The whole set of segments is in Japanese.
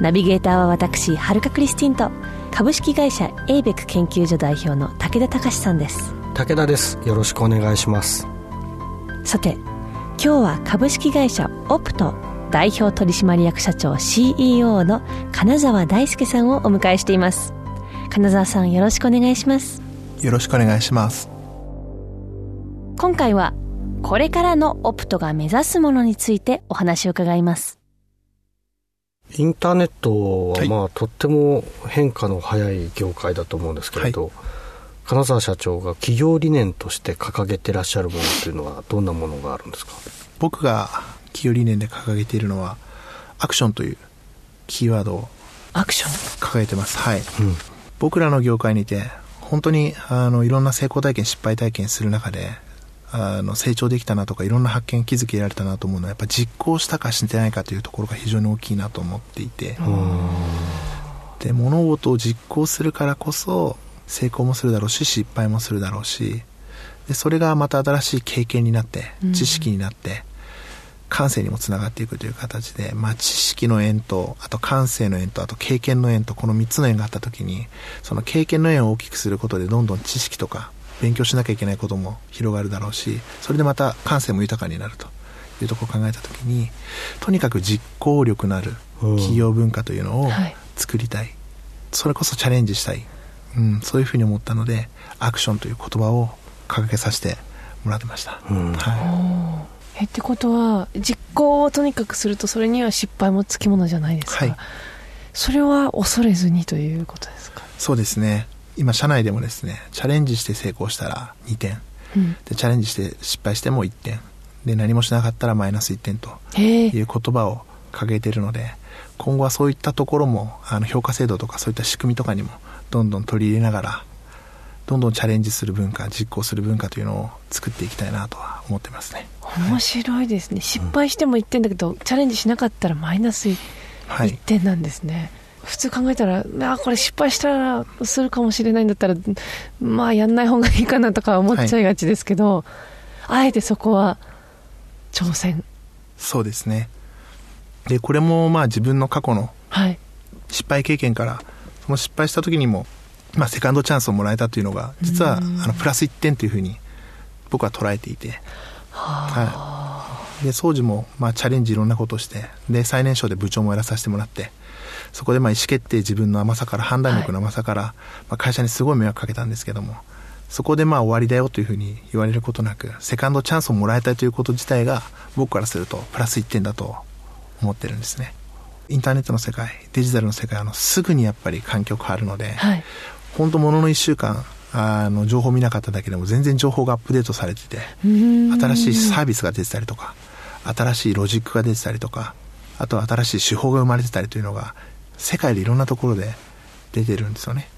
ナビゲーターは私はるかクリスティンと株式会社エイベック研究所代表の武田隆さんです。武田です。よろしくお願いします。さて今日は株式会社オプト代表取締役社長 CEO の金沢大輔さんをお迎えしています。金沢さんよろしくお願いします。よろしくお願いします。今回はこれからのオプトが目指すものについてお話を伺いますインターネットは、はい。まあとっても変化の早い業界だと思うんですけれど、金沢社長が企業理念として掲げてらっしゃるものというのはどんなものがあるんですか？僕が企業理念で掲げているのはアクションというキーワードをアクション？掲げてます。はい、うん。僕らの業界にて本当にあのいろんな成功体験失敗体験する中であの成長できたなとかいろんな発見気づき得られたなと思うのはやっぱ実行したかしてないかというところが非常に大きいなと思っていて、で物事を実行するからこそ成功もするだろうし失敗もするだろうし。でそれがまた新しい経験になってうん。知識になって、感性にもつながっていくという形で、まあ、知識の縁とあと感性の縁とあと経験の縁とこの3つの縁があった時にその経験の縁を大きくすることでどんどん知識とか勉強しなきゃいけないことも広がるだろうしそれでまた感性も豊かになるというところを考えた時にとにかく実行力のある企業文化というのをはい。作りたい、それこそチャレンジしたい、うん、そういうふうに思ったのでアクションという言葉を掲げさせてもらってました、うん。はえってことは実行をとにかくするとそれには失敗もつきものじゃないですか、はい。それは恐れずにということですか？い、そうですね今社内でもですねチャレンジして成功したら2点うんでチャレンジして失敗しても1点で何もしなかったらマイナス1点という言葉を掲げているので今後はそういったところもあの評価制度とかそういった仕組みとかにもどんどん取り入れながらどんどんチャレンジする文化実行する文化というのを作っていきたいなとは思ってますね面白いですね失敗しても1点だけど、チャレンジしなかったらマイナス1点なんですね、普通考えたらあこれ失敗したらするかもしれないんだったらまあやんない方がいいかなとか思っちゃいがちですけど、あえてそこは挑戦。そうですね。でこれもまあ自分の過去のはい。失敗経験からその失敗した時にも、まあ、セカンドチャンスをもらえたというのが実はあのプラス1点というふうに僕は捉えていて、はい、で当時もまあチャレンジいろんなことをしてで最年少で部長もやらさせてもらってそこでまあ意思決定自分の甘さから判断力の甘さから、まあ、会社にすごい迷惑かけたんですけどもそこでまあ終わりだよというふうに言われることなくセカンドチャンスをもらえたということ自体が僕からするとプラス1点だと思ってるんですね。インターネットの世界デジタルの世界はあのすぐにやっぱり環境変わるので、はい。本当ものの1週間あの情報見なかっただけでも全然情報がアップデートされてて新新しいサービスが出てたりとか新しいロジックが出てたりとかあとは新しい手法が生まれてたりというのが世界でいろんなところで出てるんですよね。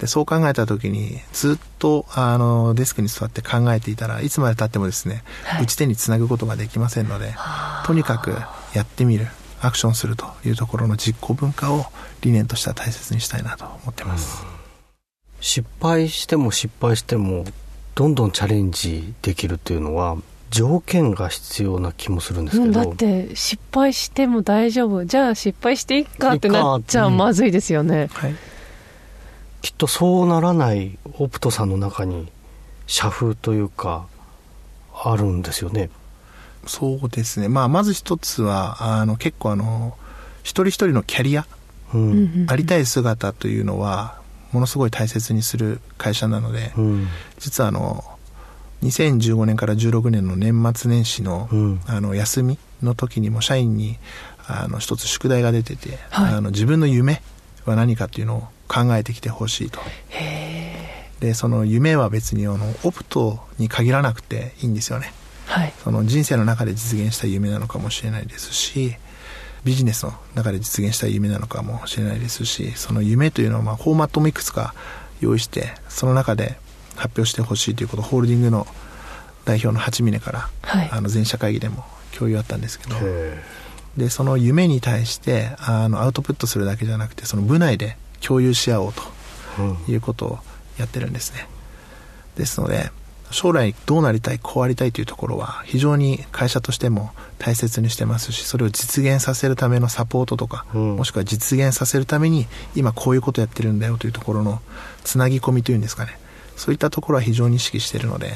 でそう考えた時にずっとあのデスクに座って考えていたらいつまでたってもですね、はい。打ち手につなぐことができませんのでとにかくやってみるアクションするというところの実行文化を理念としては大切にしたいなと思ってます、失敗しても失敗してもどんどんチャレンジできるというのは条件が必要な気もするんですけど、うんだって失敗しても大丈夫。じゃあ失敗していっかってなっちゃいっかまずいですよね、はい。きっとそうならないオプトさんの中に社風というかあるんですよね。そうですね。まあ、まず一つは、あの、結構あの、一人一人のキャリア、うんうんうん。ありたい姿というのは、ものすごい大切にする会社なので、うん。実はあの、2015年から16年の年末年始の、うんあの、休みの時にも社員に、あの、一つ宿題が出てて、はいあの、自分の夢は何かっていうのを考えてきてほしいと。で、その夢は別にあの、オプトに限らなくていいんですよね。はいその人生の中で実現した夢なのかもしれないですしビジネスの中で実現したい夢なのかもしれないですしその夢というのはまあフォーマットもいくつか用意してその中で発表してほしいということをホールディングの代表の八峰から、はい、あの全社会議でも共有あったんですけどでその夢に対してあのアウトプットするだけじゃなくてその部内で共有し合おうということをやってるんですね、ですので将来どうなりたいこうありたいというところは非常に会社としても大切にしてますしそれを実現させるためのサポートとか、うん、もしくは実現させるために今こういうことやってるんだよというところのつなぎ込みというんですかねそういったところは非常に意識しているので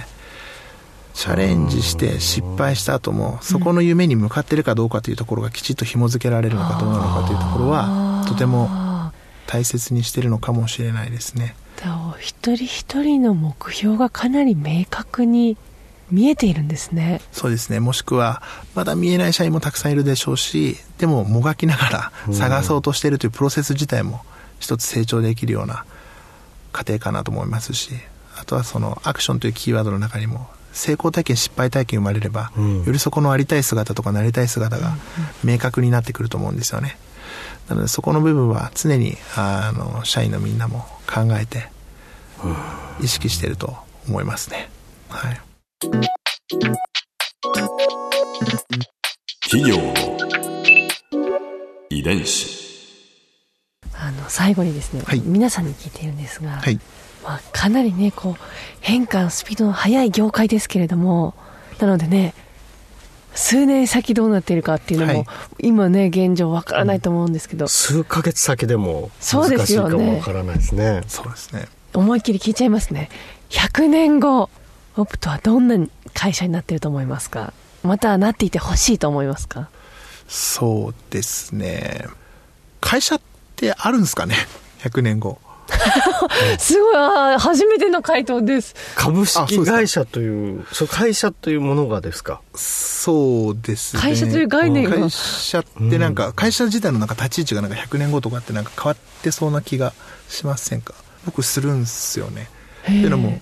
チャレンジして失敗した後もそこの夢に向かってるかどうかというところがきちっと紐付けられるのかどうなのかというところはとても大切にしてるのかもしれないですね。一人一人の目標がかなり明確に見えているんですね。そうですね。もしくはまだ見えない社員もたくさんいるでしょうしでももがきながら探そうとしているというプロセス自体も一つ成長できるような過程かなと思いますしあとはそのアクションというキーワードの中にも成功体験失敗体験生まれれば、うん、よりそこのありたい姿とかなりたい姿が明確になってくると思うんですよね。なのでそこの部分は常にあの社員のみんなも考えて意識してると思いますね。はい。企業の遺伝子あの最後にですね、はい、皆さんに聞いているんですが、はい。まあ、かなりねこう変化のスピードの速い業界ですけれどもなのでね数年先どうなっているかっていうのも、はい、今ね現状わからないと思うんですけど、数ヶ月先でも難しいかもわからないですね。そうですね。思いっきり聞いちゃいますね。100年後オプトはどんな会社になってると思いますか？またなっていてほしいと思いますか？そうですね。会社ってあるんですかね？100年後。すごい初めての回答です。株式会社というそう会社というものがですか？そうですね。会社という概念が。会社ってなんか、会社自体のなんか立ち位置がなんか100年後とかってなんか変わってそうな気がしませんか？僕するんすよね。っていうのもなんて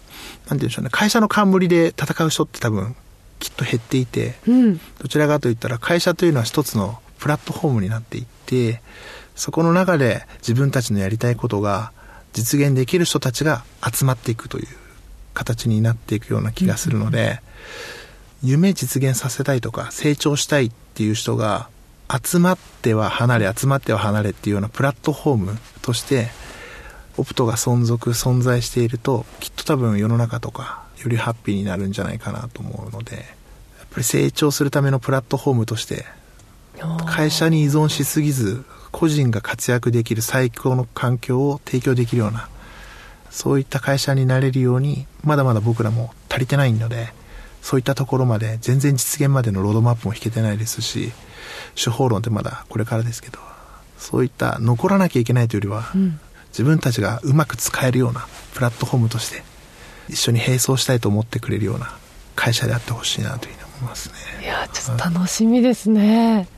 言うんでしょうね。会社の冠で戦う人って多分きっと減っていて、うん、どちらかといったら会社というのは一つのプラットフォームになっていってそこの中で自分たちのやりたいことが実現できる人たちが集まっていくという形になっていくような気がするので、夢実現させたいとか成長したいっていう人が集まっては離れ集まっては離れっていうようなプラットフォームとしてオプトが存続存在しているときっと多分世の中とかよりハッピーになるんじゃないかなと思うのでやっぱり成長するためのプラットフォームとして会社に依存しすぎず個人が活躍できる最高の環境を提供できるようなそういった会社になれるようにまだまだ僕らも足りてないのでそういったところまで全然実現までのロードマップも引けてないですし手法論ってまだこれからですけどそういった残らなきゃいけないというよりは、うん、自分たちがうまく使えるようなプラットフォームとして一緒に並走したいと思ってくれるような会社であってほしいなというふうに思いますね。いやちょっと楽しみですね、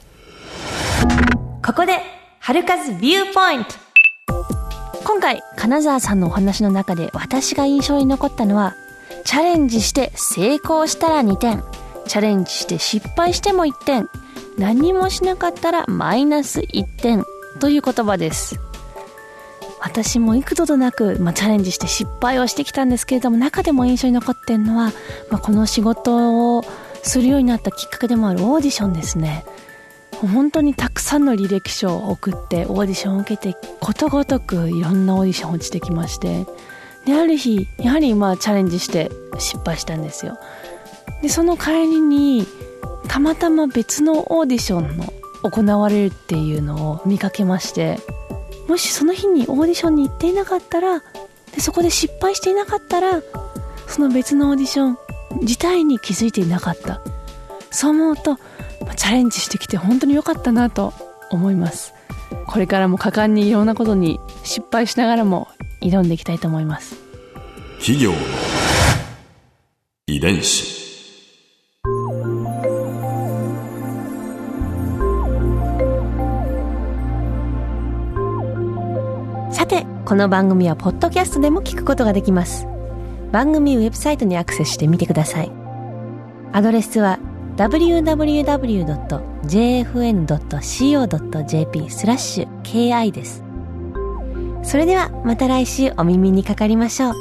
ここで春風ビューポイント今回金沢さんのお話の中で私が印象に残ったのはチャレンジして成功したら2点チャレンジして失敗しても1点何もしなかったらマイナス1点という言葉です。私も幾度となく、まあ、チャレンジして失敗をしてきたんですけれども中でも印象に残ってるのは、まあ、この仕事をするようになったきっかけでもあるオーディションですね。本当にたくさんの履歴書を送ってオーディションを受けてことごとくいろんなオーディション落ちてきましてである日やはりまあチャレンジして失敗したんですよ。でその帰りにたまたま別のオーディションの行われるっていうのを見かけましてもしその日にオーディションに行っていなかったらでそこで失敗していなかったらその別のオーディション自体に気づいていなかった。そう思うとチャレンジしてきて本当に良かったなと思います。これからも果敢にいろんなことに失敗しながらも挑んでいきたいと思います。企業の遺伝子。さてこの番組はポッドキャストでも聞くことができます。番組ウェブサイトにアクセスしてみてください。アドレスは www.jfn.co.jp スラッシュ KI です。それではまた来週お耳にかかりましょう。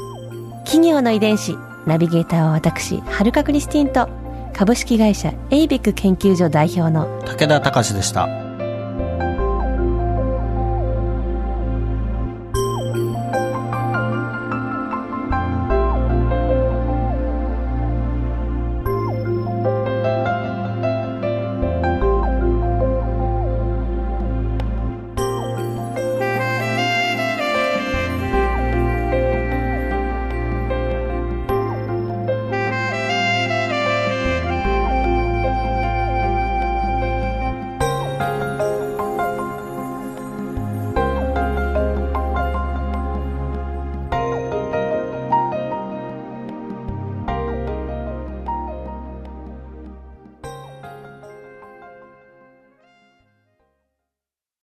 企業の遺伝子、ナビゲーターは私、はるかクリスティンと株式会社エイベック研究所代表の武田隆でした。